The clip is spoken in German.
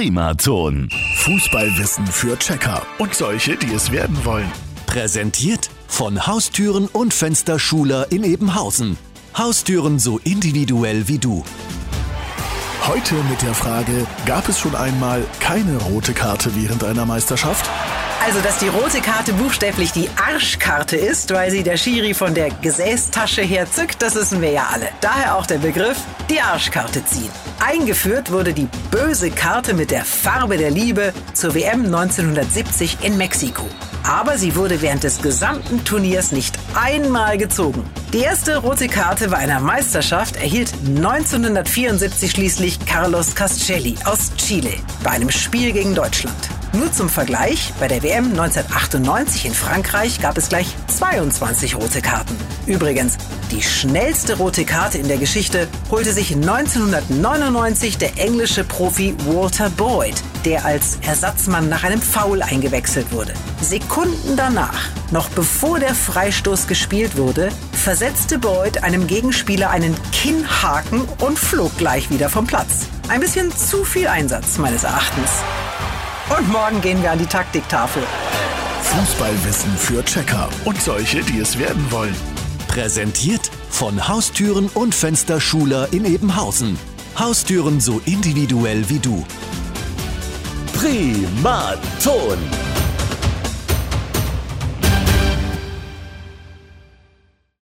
Primaton. Fußballwissen für Checker und solche, die es werden wollen. Präsentiert von Haustüren und Fensterschuler in Ebenhausen. Haustüren so individuell wie du. Heute mit der Frage, gab es schon einmal keine rote Karte während einer Meisterschaft? Also, dass die rote Karte buchstäblich die Arschkarte ist, weil sie der Schiri von der Gesäßtasche her zückt, das wissen wir ja alle. Daher auch der Begriff die Arschkarte ziehen. Eingeführt wurde die böse Karte mit der Farbe der Liebe zur WM 1970 in Mexiko. Aber sie wurde während des gesamten Turniers nicht einmal gezogen. Die erste rote Karte bei einer Meisterschaft erhielt 1974 schließlich Carlos Castelli aus Chile bei einem Spiel gegen Deutschland. Nur zum Vergleich, bei der WM 1998 in Frankreich gab es gleich 22 rote Karten. Übrigens, die schnellste rote Karte in der Geschichte holte sich 1999 der englische Profi Walter Boyd, der als Ersatzmann nach einem Foul eingewechselt wurde. Sekunden danach, noch bevor der Freistoß gespielt wurde, versetzte Boyd einem Gegenspieler einen Kinnhaken und flog gleich wieder vom Platz. Ein bisschen zu viel Einsatz meines Erachtens. Und morgen gehen wir an die Taktiktafel. Fußballwissen für Checker und solche, die es werden wollen. Präsentiert von Haustüren und Fensterschuler in Ebenhausen. Haustüren so individuell wie du. Primaton.